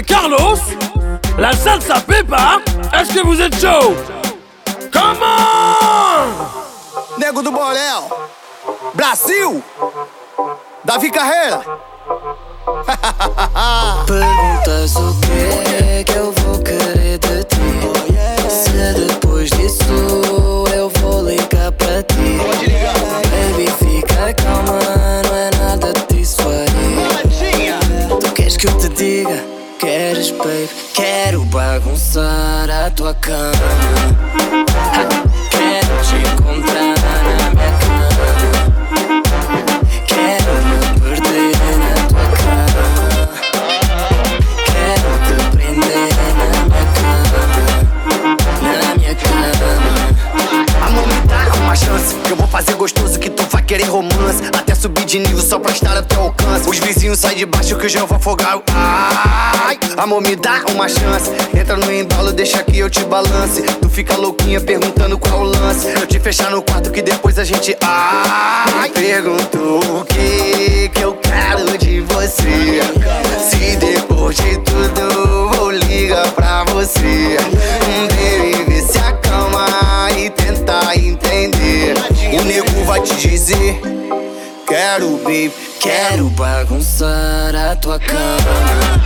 DJ Carlos, la salsa Pepa. Est-ce que vous êtes chaud? Come on! Nego do Borel, Brasil, Davi Carreira. Perguntas o que que eu vou bagunçar a tua cama Quero te encontrar na minha cama Quero me perder na tua cama Quero te prender na minha cama Na minha cama Amor, me dá uma chance. que Eu vou fazer gostoso que tu vai querer romance. Até subir de nível só pra estar a teu alcance. Os vizinhos saem de baixo que eu vou afogar. Ai, amor, me dá uma chance. Entra no embalo, deixa que eu te balance. Tu fica louquinha perguntando qual o lance. Eu te fechar no quarto que depois a gente. Ai, pergunto o que que eu quero de você. Se depois de tudo vou ligar pra você. Um baby, se acalma e tentar entender. O nego vai te dizer: Quero, baby, Quero bagunçar a tua cama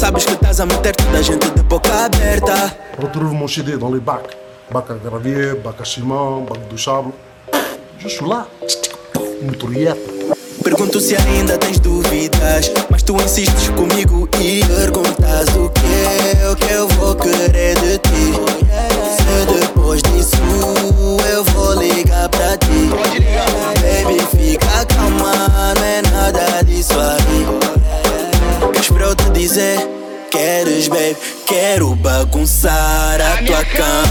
sabes que estás a meter toda a gente de boca aberta Retrouve mon CD dans les bacs. Bac à gravier, bac à ciment, bac de sable. Je suis là. Motorieta. Pergunto se ainda tens dúvidas Mas tu insistes comigo e perguntas o que é o que eu vou querer de ti Bagunçar a tua cama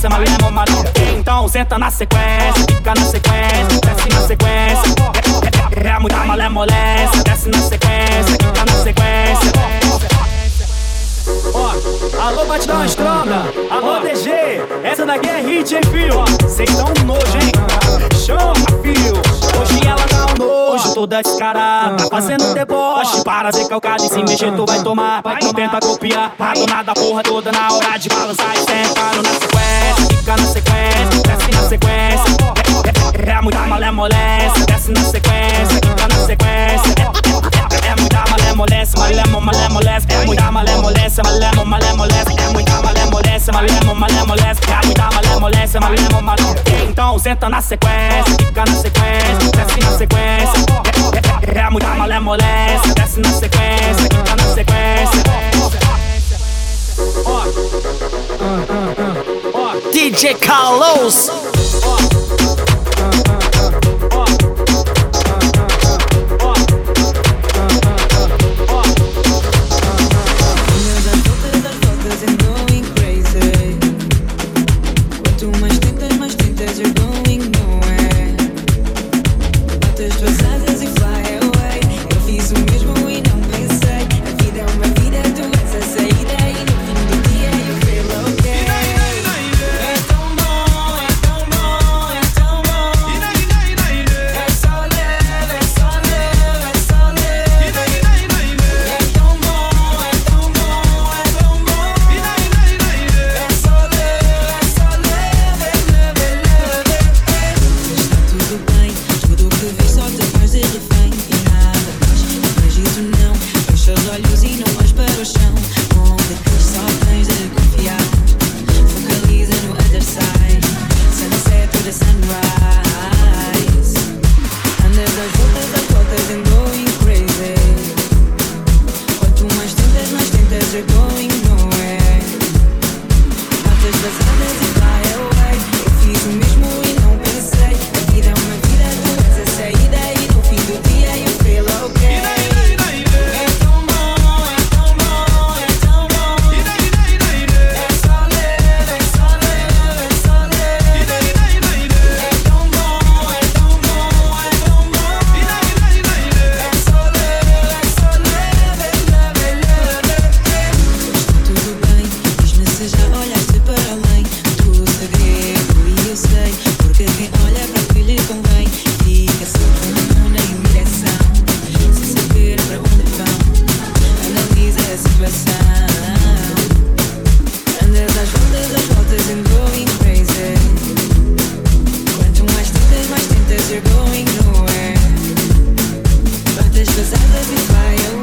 sequência. Então senta na sequência, fica na sequência, desce na sequência. É, é, é, é muita desce na sequência, fica na sequência. Ó, oh, alô batidão estrada, alô DG, essa daqui é hit, hein, fio? Cês tão nojo, hein? Chama, fio. Hoje ela dá um nojo, toda descarada, tá fazendo deboche. Para ser calcado e se mexer, tu vai tomar. Vai, não tenta copiar, pago nada, porra toda na hora de balançar e sentar na Fica na sequência, desce na sequência. É, é, é eh, eh, eh, muita malemolência, desce na sequência, fica na sequência. É, é, é muita malemolência, malemo, malemolência. É muita malemolência, malemo, malemolência. É muita malemolência, malemo, malemolência. É muita malemolência, malemo, malemolência. Então senta na sequência, fica na sequência, desce na sequência. É, é, é muita malemolência, desce na sequência, fica na sequência. Ó. Uh -huh. DJ Carlos. Cause I love you.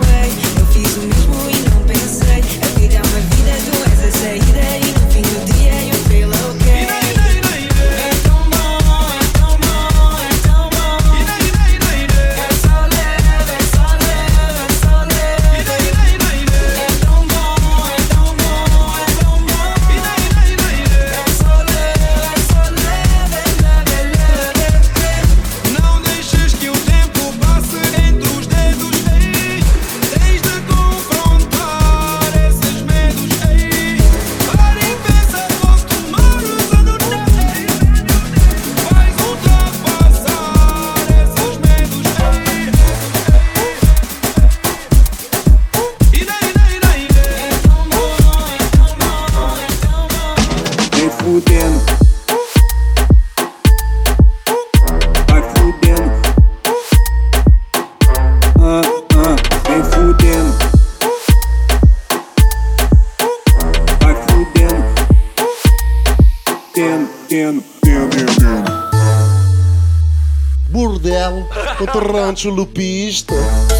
Lupista.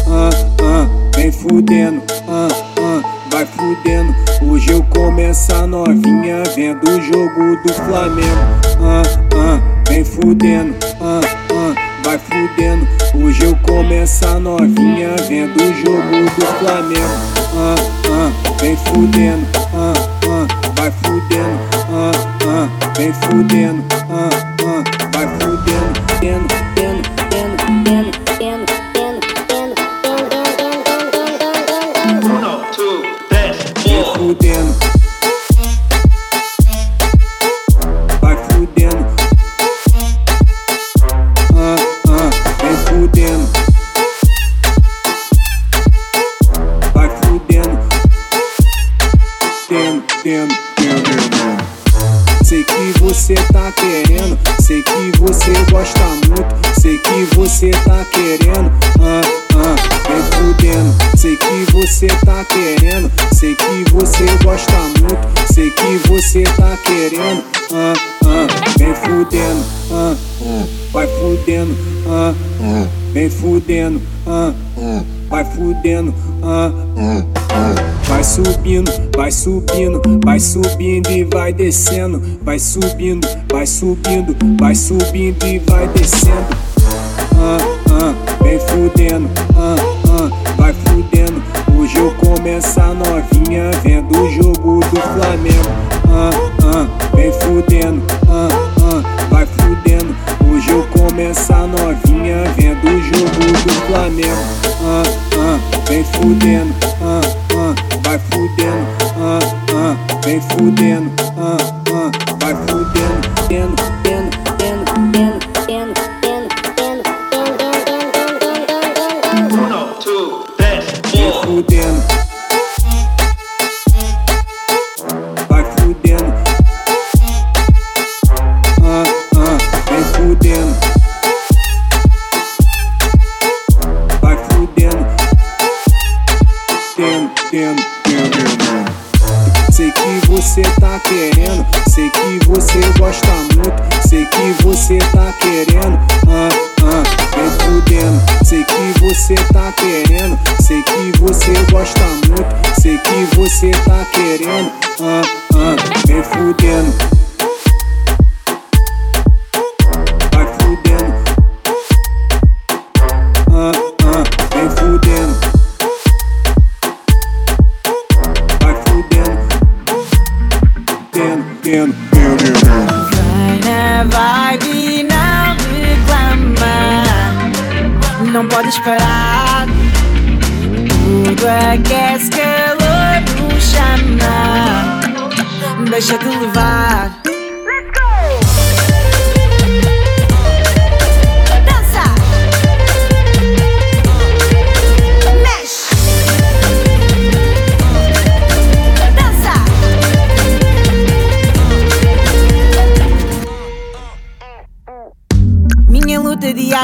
Ah, ah, vem fudendo, ah, ah, vai fudendo. Hoje eu começo a novinha vendo o jogo do Flamengo. Ah, ah, vem fudendo, ah, ah, vai fudendo. Hoje eu começo a novinha vendo o jogo do Flamengo. Ah, ah, vem fudendo, ah, ah, vai fudendo, ah, ah, vem fudendo, vem fudendo, ah, vai fudendo, ah, vai subindo, vai subindo, vai subindo e vai descendo, vai subindo, vai subindo, vai subindo e vai descendo. Ah, ah, vem fudendo, ah, ah, vai fudendo. Hoje eu começo a novinha vendo o jogo do Flamengo. Ah, ah, vem fudendo, ah, ah, vai fudendo. Hoje eu começo a novinha do Flamengo. Ah, ah, vem fudendo, ah, ah, vai fudendo, ah, ah, vem fudendo,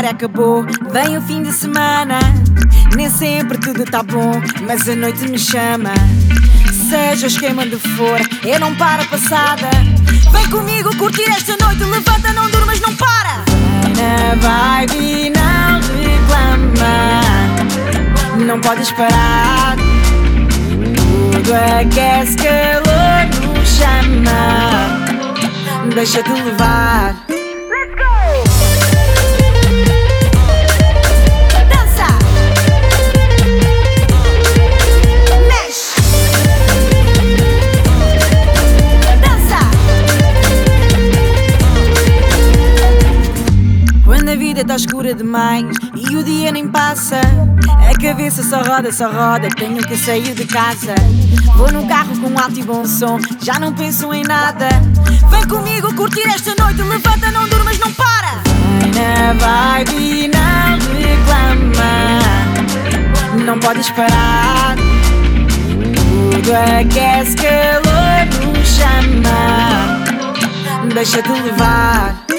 acabou, vem o fim de semana. Nem sempre tudo tá bom, mas a noite me chama. Seja o esquema de for, eu não paro passada. Vem comigo curtir esta noite, levanta, não durmas, não para. Na vibe, não reclama. Não podes parar. Tudo aquece, calor nos chama. Deixa-te levar. Vida tá escura demais e o dia nem passa, a cabeça só roda, só roda. Tenho que sair de casa. Vou no carro com alto e bom som, já não penso em nada. Vem comigo curtir esta noite, levanta, não durmas, não para. Vai na vibe, não reclama. Não podes parar. Tudo aquece, calor nos chama. Deixa-te levar.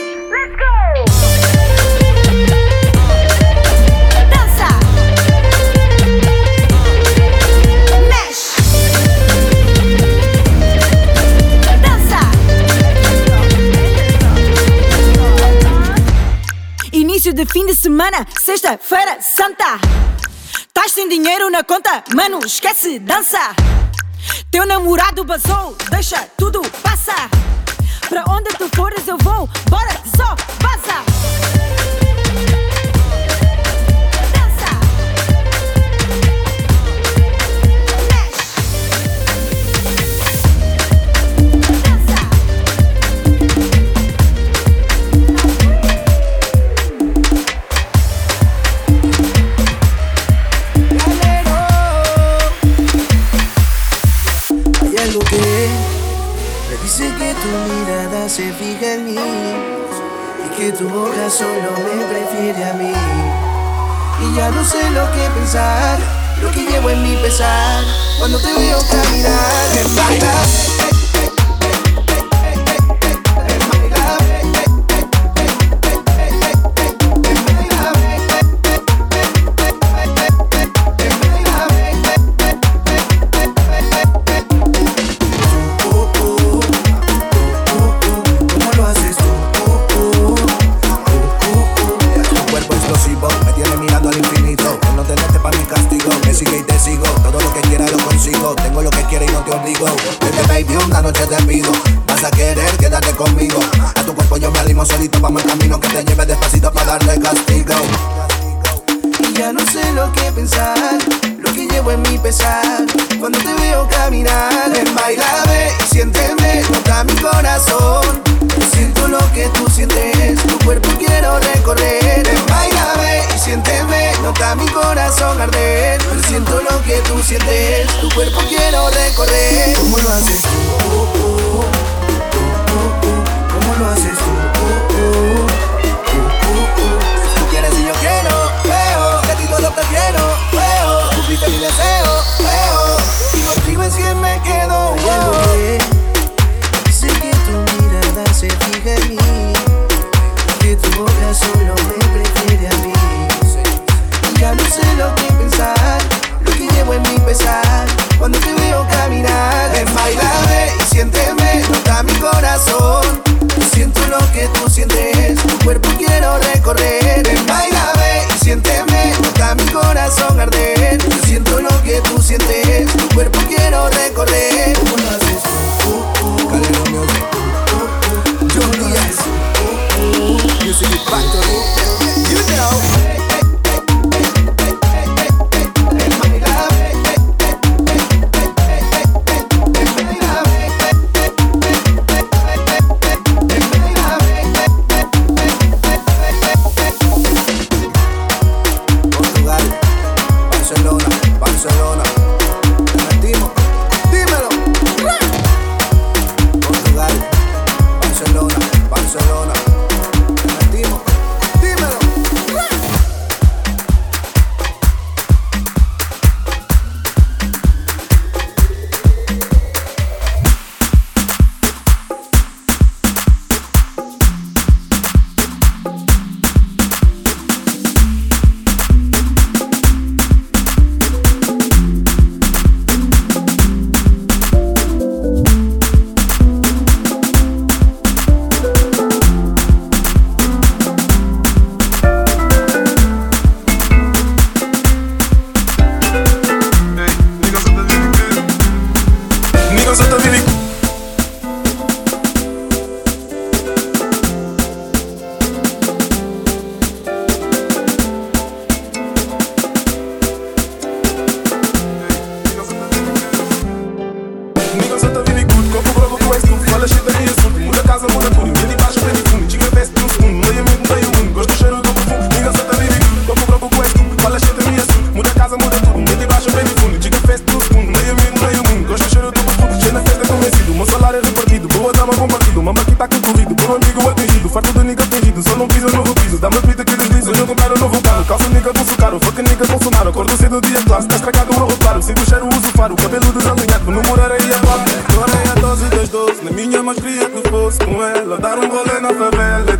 De fim de semana, sexta-feira santa. Tás sem dinheiro na conta, mano, esquece, dança. Teu namorado basou, deixa tudo passar. Pra onde tu fores eu vou, bora só vaza. Se fija en mí y que tu boca solo me prefiere a mí. Y ya no sé lo que pensar, lo que llevo en mi pesar cuando te veo caminar. Me alimo solito. Vamos al camino que te lleve despacito para darle castigo. Y ya no sé lo que pensar, lo que llevo en mi pesar. Cuando te veo caminar, ven, bailame y siénteme, toca mi corazón. Siento lo que tú sientes, tu cuerpo quiero recorrer. Ven, bailame y siénteme, nota mi corazón arder. Siento lo que tú sientes, tu cuerpo quiero recorrer. ¿Cómo lo haces oh. ¿Cómo lo haces tú? corazón arde Dicas Bolsonaro, acordo cedo dia classe Está estragado o reparo, sigo o cheiro, uso faro Cabelo desalinhado, meu número era ia a Agora é a dose das doze, na minha mais queria que fosse com ela Dar um rolê na favela.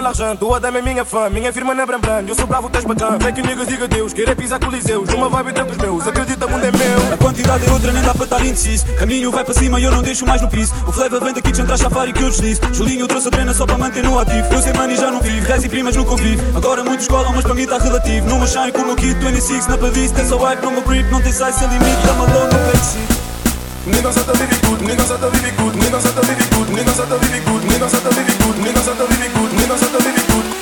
dans l'argent, do Adam é minha fã, minha firma na Brambran, eu sou bravo, estás bacana. Vem que niggas diga Deus, querer pisar coliseus, uma vibe entre os meus, acredita, mundo é meu. A quantidade é outra, nem dá pra estar indeciso. Caminho vai para cima e eu não deixo mais no piso. O flavor vem daqui de jantar chafari que eu deslizo. Julinho trouxe a trena só para manter no ativo. Eu sei mano e já não vivo, rez e primas no convivo. Agora muitos colam, mas pra mim tá relativo. Numa shine com o meu kit, 26 na playlist, é só hype, no meu grip, não tem size sem limite, dá-me logo no backseat. niggas out the living good, niggas out the living good, niggas out the living good, niggas out the living good.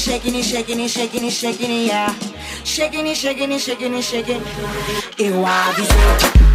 shaking it, shaking it, shaking it, shaking it, shaking it, yeah. Shaking it, shaking it, shaking it, shaking it. It wild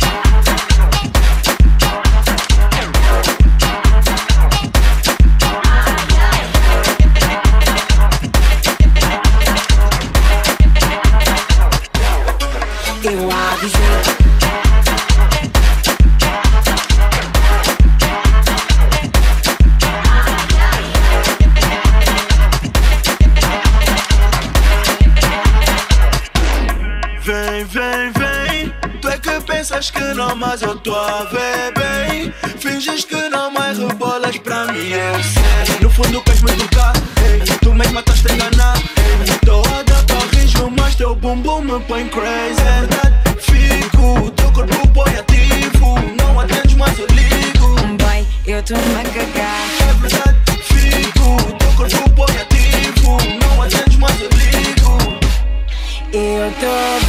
Vem, vem, vem. Tu é que pensas que não, mas eu tô a ver bem. Finges que não, mais rebolas pra mim. É sério. No fundo, queres me educar? Ei, tu mesmo estás a enganar. Tô a dar pra rijo, mas teu bumbum me põe crazy. É verdade, fico. Teu corpo põe ativo. Não atendes, mais eu ligo. Boy, eu tô a cagar. É verdade, fico. Teu corpo põe ativo. Não atendes, mais eu ligo. Eu tô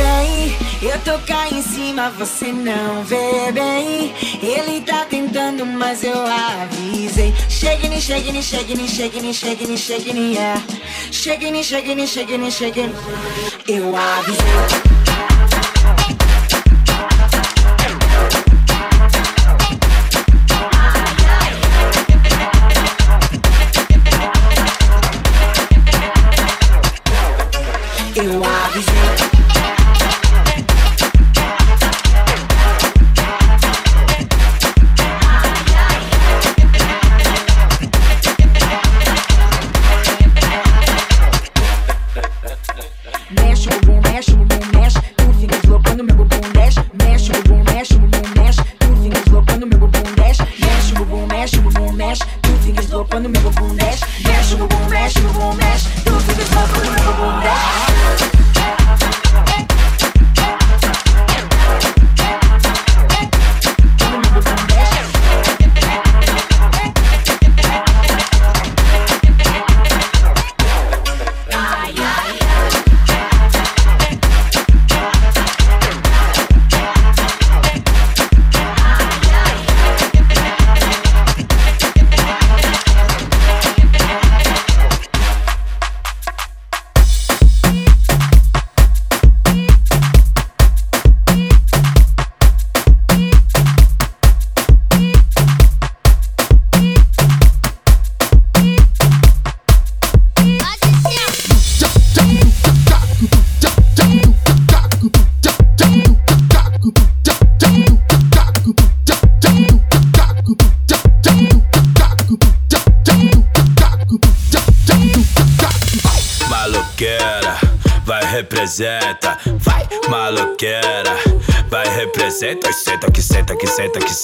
eu tô cá em cima, você não vê bem. Ele tá tentando, mas eu avisei. Chegue, chegue, chegue, chegue, chegue, chegue, yeah. Chegue, chegue, chegue, chegue. Eu avisei.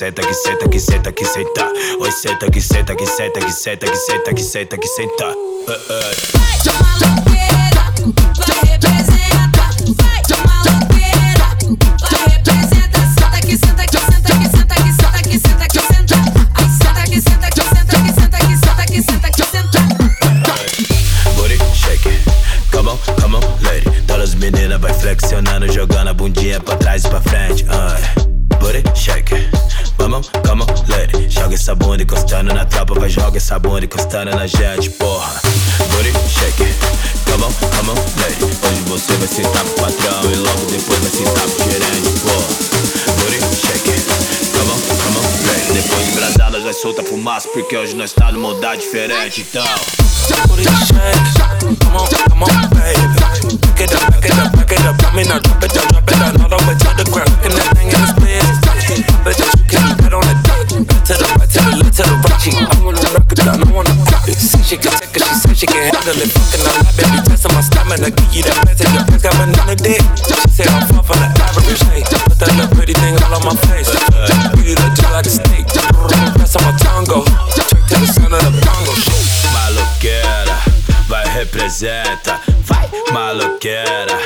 Senta que senta que senta que senta oi senta que senta que senta que senta que senta que senta que senta. Eh, eh. Na tropa, vai joga essa bunda encostando na gente, porra. Booty shake. Come on, come on, lady. Hoje você vai sentar pro patrão e logo depois vai sentar pro gerente, porra. Booty shake. Come on, come on, lady. Depois de brasada já solta fumaça, porque hoje nós tá numa mudar diferente, então. Booty shake, come on, come on, baby. Back it up, back it up, back it up. I mean, I drop it down, drop it the way to the ground. Looking that thing that you on it. To the right, to the left, to the right. She, I wanna rock it I wanna pop it. See she can take it, she said she can handle it. Fucking on that baby, testing my stamina. Give you that message, your pants got banana dick. She said I'm far from the average. Hey, put that little pretty thing all on my face. Pretty look just like a snake. Press on my tongue, go. Straight to the center of the bongo. Maloqueira, vai representa, vai maloqueira,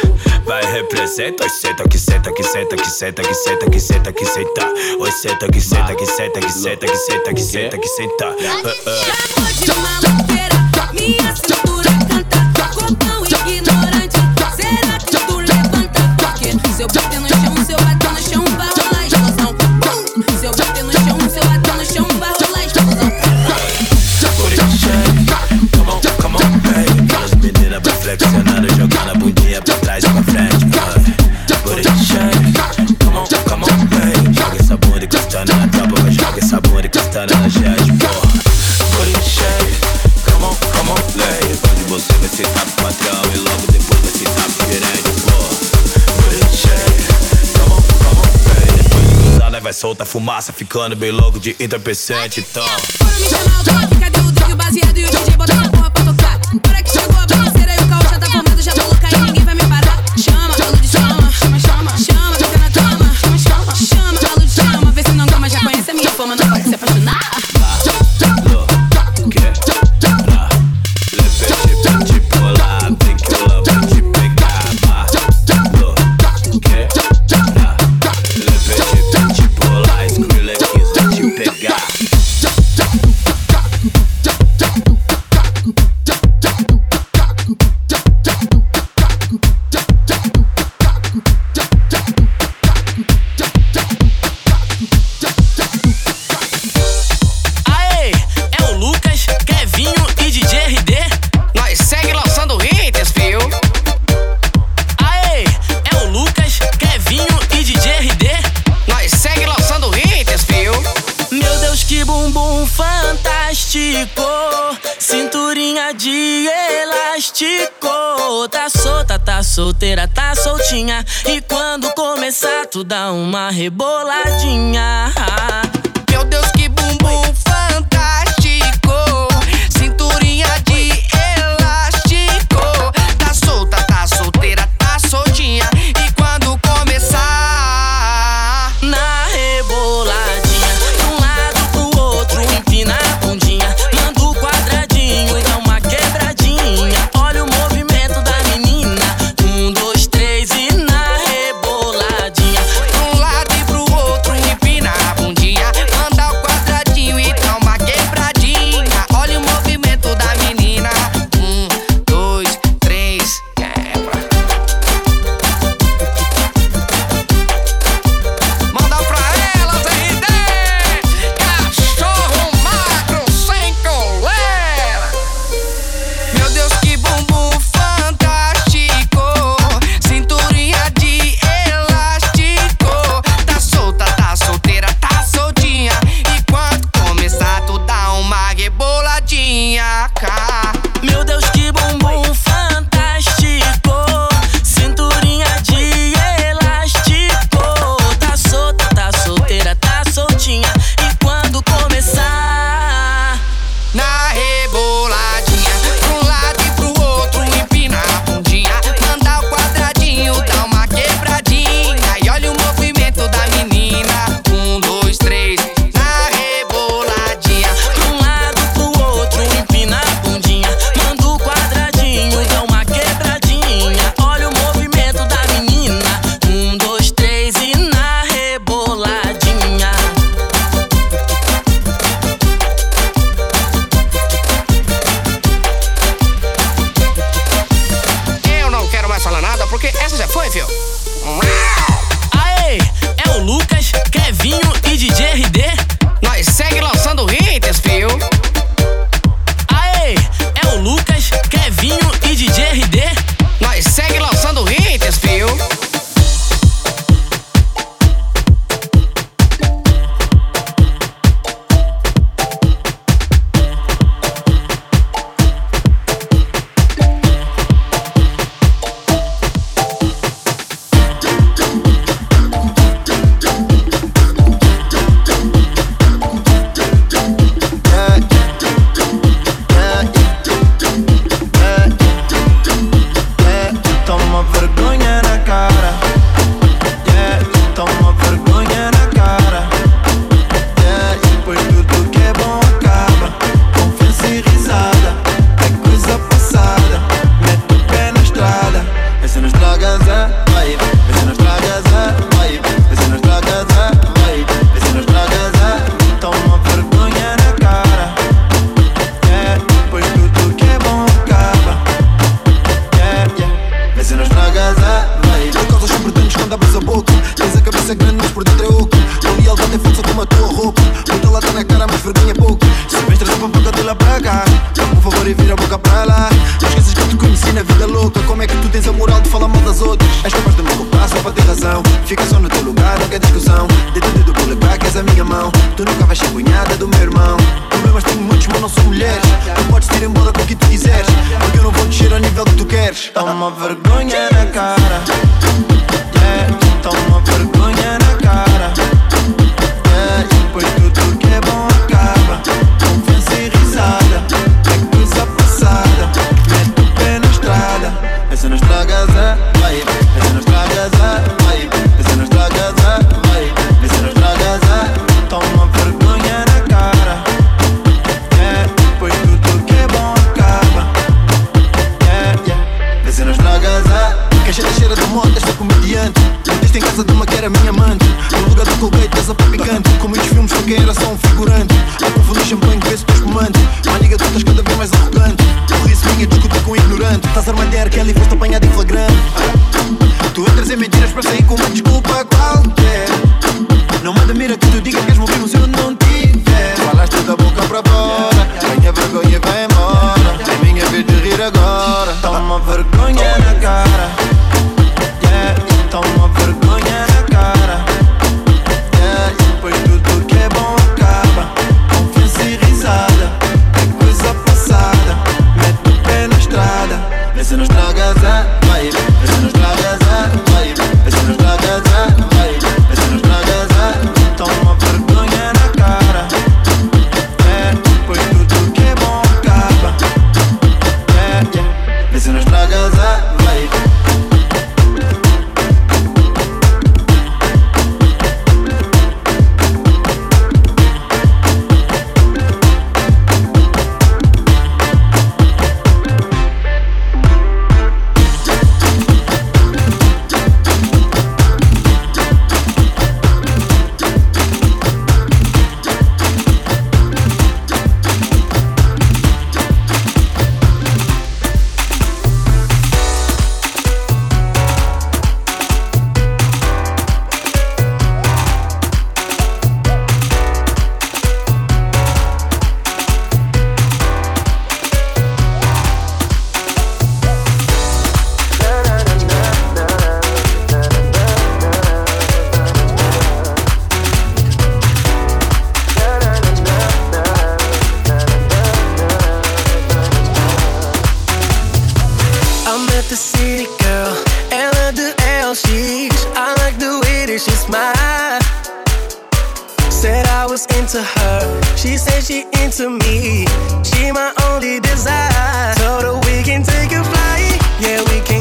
vai representa, oi senta que senta que senta que senta que senta que senta que senta, oi senta que senta que senta que senta que senta que senta que senta. Eh, eh. Soltar fumaça, ficando bem louco de entorpecente, então. Said I was into her. She said she into me. She my only desire. Told her we can take a flight. Yeah, we can.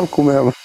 Uxa, o